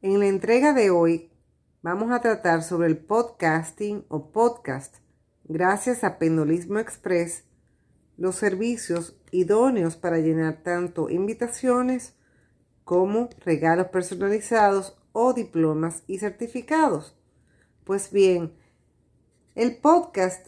En la entrega de hoy vamos a tratar sobre el podcasting o podcast. Gracias a Pendolismo Express, los servicios idóneos para llenar tanto invitaciones como regalos personalizados o diplomas y certificados. Pues bien, el podcast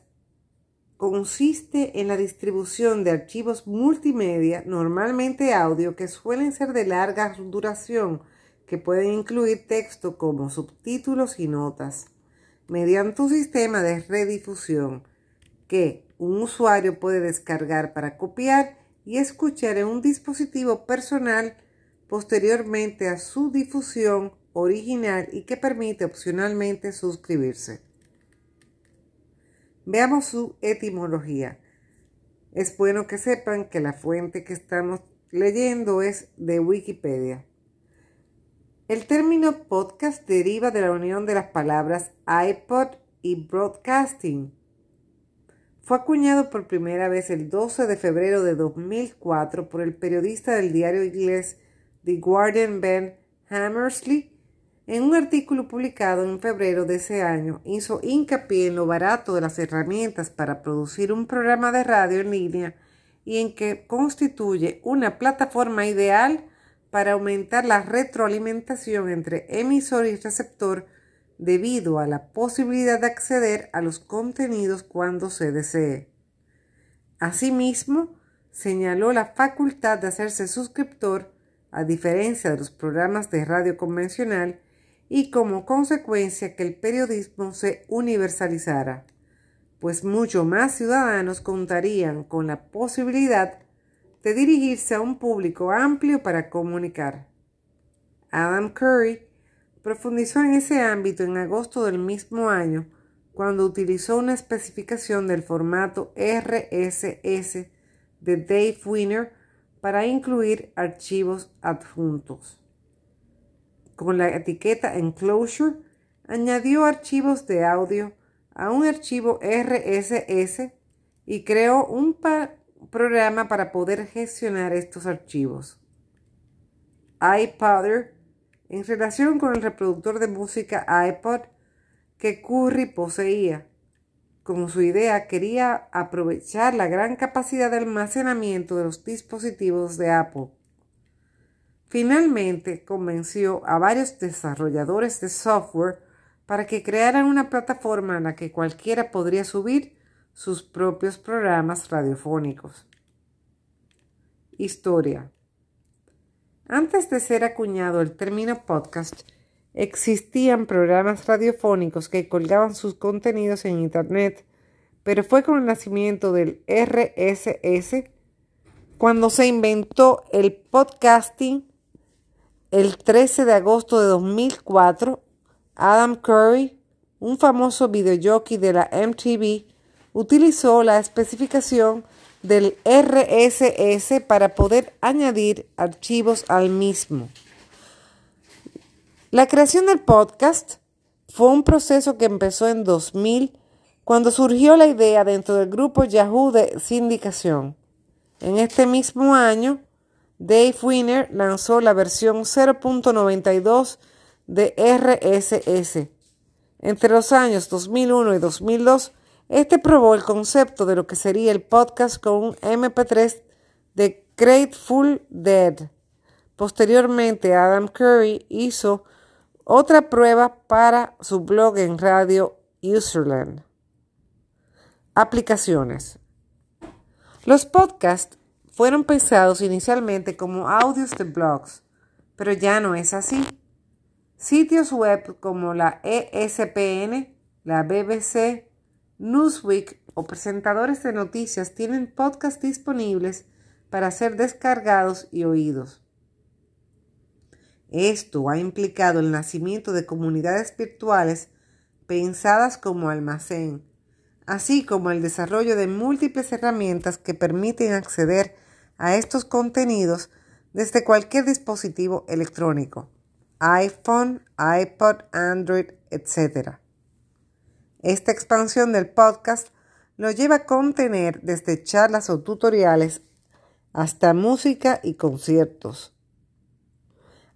consiste en la distribución de archivos multimedia, normalmente audio, que suelen ser de larga duración, que pueden incluir texto como subtítulos y notas, mediante un sistema de redifusión que un usuario puede descargar para copiar y escuchar en un dispositivo personal posteriormente a su difusión original y que permite opcionalmente suscribirse. Veamos su etimología. Es bueno que sepan que la fuente que estamos leyendo es de Wikipedia. El término podcast deriva de la unión de las palabras iPod y broadcasting. Fue acuñado por primera vez el 12 de febrero de 2004 por el periodista del diario inglés The Guardian Ben Hammersley en un artículo publicado en febrero de ese año, hizo hincapié en lo barato de las herramientas para producir un programa de radio en línea y en que constituye una plataforma ideal para aumentar la retroalimentación entre emisor y receptor debido a la posibilidad de acceder a los contenidos cuando se desee. Asimismo, señaló la facultad de hacerse suscriptor, a diferencia de los programas de radio convencional, y como consecuencia que el periodismo se universalizara, pues mucho más ciudadanos contarían con la posibilidad de dirigirse a un público amplio para comunicar. Adam Curry profundizó en ese ámbito en agosto del mismo año cuando utilizó una especificación del formato RSS de Dave Winner para incluir archivos adjuntos con la etiqueta Enclosure, añadió archivos de audio a un archivo RSS y creó un programa para poder gestionar estos archivos. iPodder, en relación con el reproductor de música iPod que Curry poseía. Con su idea quería aprovechar la gran capacidad de almacenamiento de los dispositivos de Apple Finalmente convenció a varios desarrolladores de software para que crearan una plataforma en la que cualquiera podría subir sus propios programas radiofónicos. Historia. Antes de ser acuñado el término podcast, existían programas radiofónicos que colgaban sus contenidos en Internet, pero fue con el nacimiento del RSS cuando se inventó el podcasting el 13 de agosto de 2004, Adam Curry, un famoso videojockey de la MTV, utilizó la especificación del RSS para poder añadir archivos al mismo. La creación del podcast fue un proceso que empezó en 2000 cuando surgió la idea dentro del grupo Yahoo de sindicación. En este mismo año, Dave Winner lanzó la versión 0.92 de RSS. Entre los años 2001 y 2002, este probó el concepto de lo que sería el podcast con un MP3 de Grateful Dead. Posteriormente, Adam Curry hizo otra prueba para su blog en radio Userland. Aplicaciones. Los podcasts fueron pensados inicialmente como audios de blogs, pero ya no es así. Sitios web como la ESPN, la BBC, Newsweek o presentadores de noticias tienen podcasts disponibles para ser descargados y oídos. Esto ha implicado el nacimiento de comunidades virtuales pensadas como almacén, así como el desarrollo de múltiples herramientas que permiten acceder a estos contenidos desde cualquier dispositivo electrónico, iPhone, iPod, Android, etc. Esta expansión del podcast lo lleva a contener desde charlas o tutoriales hasta música y conciertos.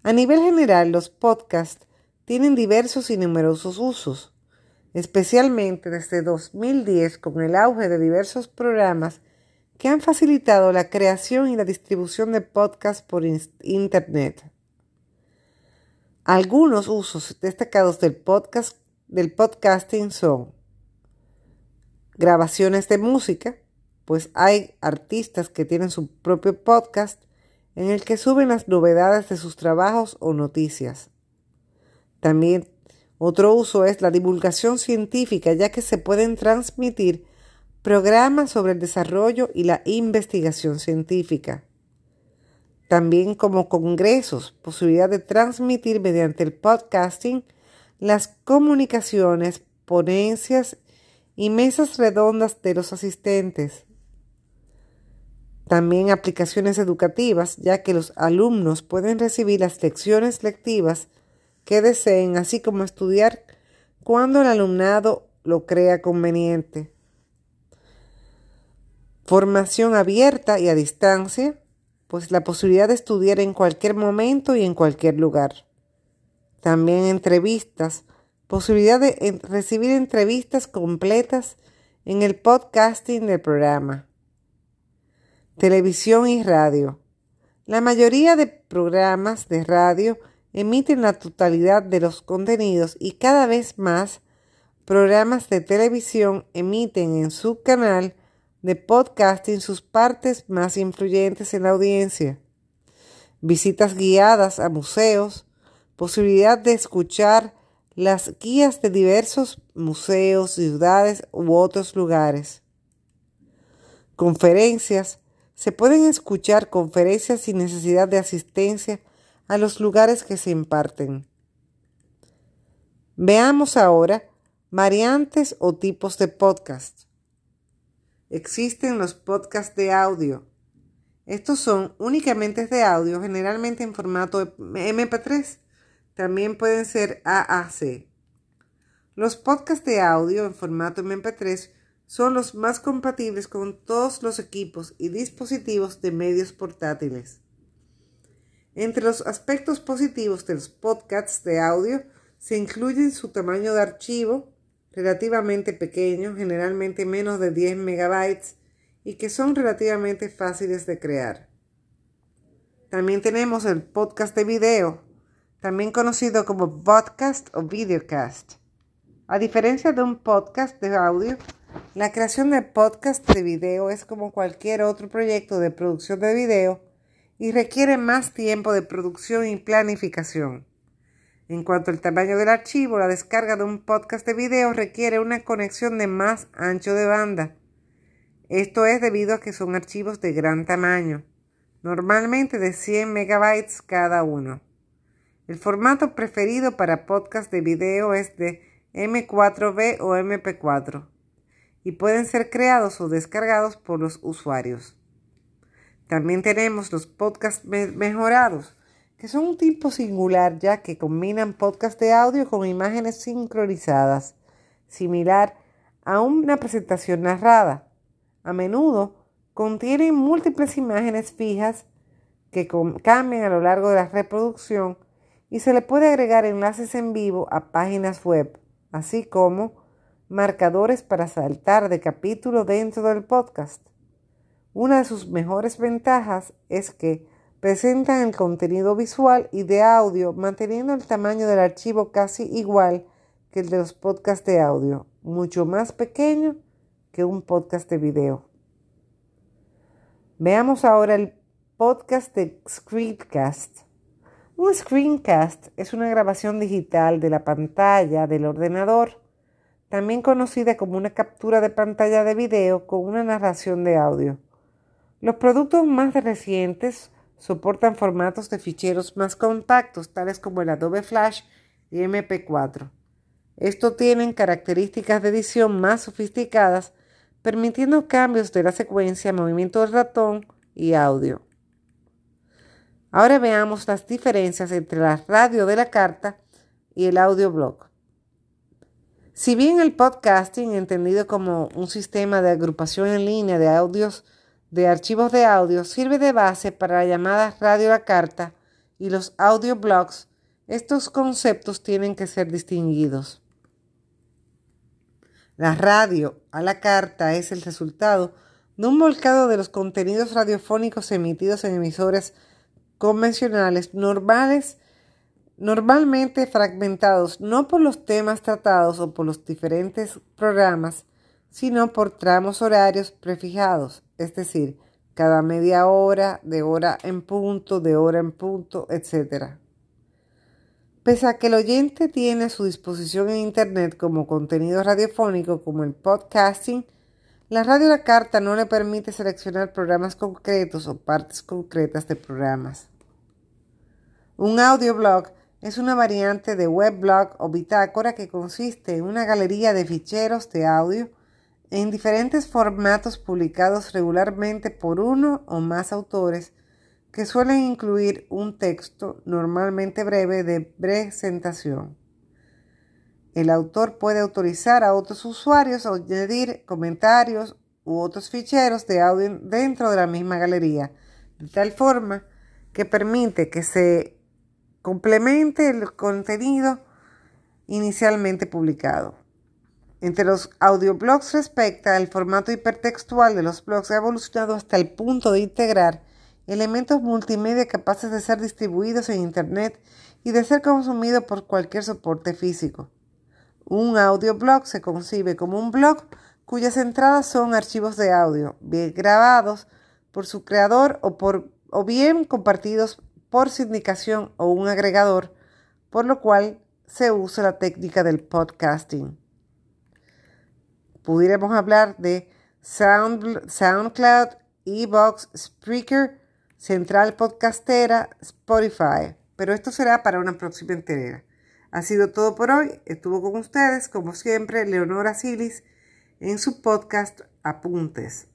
A nivel general, los podcasts tienen diversos y numerosos usos, especialmente desde 2010 con el auge de diversos programas que han facilitado la creación y la distribución de podcasts por Internet. Algunos usos destacados del, podcast, del podcasting son grabaciones de música, pues hay artistas que tienen su propio podcast en el que suben las novedades de sus trabajos o noticias. También otro uso es la divulgación científica, ya que se pueden transmitir programas sobre el desarrollo y la investigación científica. También como congresos, posibilidad de transmitir mediante el podcasting las comunicaciones, ponencias y mesas redondas de los asistentes. También aplicaciones educativas, ya que los alumnos pueden recibir las lecciones lectivas que deseen, así como estudiar cuando el alumnado lo crea conveniente. Formación abierta y a distancia, pues la posibilidad de estudiar en cualquier momento y en cualquier lugar. También entrevistas, posibilidad de recibir entrevistas completas en el podcasting del programa. Televisión y radio. La mayoría de programas de radio emiten la totalidad de los contenidos y cada vez más programas de televisión emiten en su canal de podcasting sus partes más influyentes en la audiencia. Visitas guiadas a museos, posibilidad de escuchar las guías de diversos museos, ciudades u otros lugares. Conferencias, se pueden escuchar conferencias sin necesidad de asistencia a los lugares que se imparten. Veamos ahora variantes o tipos de podcast. Existen los podcasts de audio. Estos son únicamente de audio, generalmente en formato MP3. También pueden ser AAC. Los podcasts de audio en formato MP3 son los más compatibles con todos los equipos y dispositivos de medios portátiles. Entre los aspectos positivos de los podcasts de audio se incluyen su tamaño de archivo, relativamente pequeño, generalmente menos de 10 megabytes, y que son relativamente fáciles de crear. También tenemos el podcast de video, también conocido como podcast o videocast. A diferencia de un podcast de audio, la creación de podcast de video es como cualquier otro proyecto de producción de video y requiere más tiempo de producción y planificación. En cuanto al tamaño del archivo, la descarga de un podcast de video requiere una conexión de más ancho de banda. Esto es debido a que son archivos de gran tamaño, normalmente de 100 megabytes cada uno. El formato preferido para podcast de video es de M4B o MP4 y pueden ser creados o descargados por los usuarios. También tenemos los podcasts mejorados, que son un tipo singular ya que combinan podcast de audio con imágenes sincronizadas, similar a una presentación narrada. A menudo contienen múltiples imágenes fijas que cambian a lo largo de la reproducción y se le puede agregar enlaces en vivo a páginas web, así como marcadores para saltar de capítulo dentro del podcast. Una de sus mejores ventajas es que presentan el contenido visual y de audio manteniendo el tamaño del archivo casi igual que el de los podcasts de audio, mucho más pequeño que un podcast de video. Veamos ahora el podcast de Screencast. Un screencast es una grabación digital de la pantalla del ordenador también conocida como una captura de pantalla de video con una narración de audio. Los productos más recientes soportan formatos de ficheros más compactos, tales como el Adobe Flash y MP4. Estos tienen características de edición más sofisticadas, permitiendo cambios de la secuencia, movimiento del ratón y audio. Ahora veamos las diferencias entre la radio de la carta y el audio blog. Si bien el podcasting, entendido como un sistema de agrupación en línea de audios, de archivos de audio, sirve de base para la llamada radio la carta y los audioblogs, estos conceptos tienen que ser distinguidos. La radio a la carta es el resultado de un volcado de los contenidos radiofónicos emitidos en emisoras convencionales normales, normalmente fragmentados no por los temas tratados o por los diferentes programas, sino por tramos horarios prefijados, es decir, cada media hora, de hora en punto, de hora en punto, etc. Pese a que el oyente tiene a su disposición en Internet como contenido radiofónico como el podcasting, la radio la carta no le permite seleccionar programas concretos o partes concretas de programas. Un audioblog es una variante de webblog o bitácora que consiste en una galería de ficheros de audio en diferentes formatos publicados regularmente por uno o más autores que suelen incluir un texto normalmente breve de presentación. El autor puede autorizar a otros usuarios a añadir comentarios u otros ficheros de audio dentro de la misma galería, de tal forma que permite que se complemente el contenido inicialmente publicado. Entre los audioblogs respecta el formato hipertextual de los blogs ha evolucionado hasta el punto de integrar elementos multimedia capaces de ser distribuidos en Internet y de ser consumidos por cualquier soporte físico. Un audioblog se concibe como un blog cuyas entradas son archivos de audio, bien grabados por su creador o, por, o bien compartidos por sindicación o un agregador, por lo cual se usa la técnica del podcasting pudiéramos hablar de Sound, SoundCloud, Evox, Spreaker, Central Podcastera, Spotify. Pero esto será para una próxima entrega. Ha sido todo por hoy. Estuvo con ustedes, como siempre, Leonora Silis en su podcast Apuntes.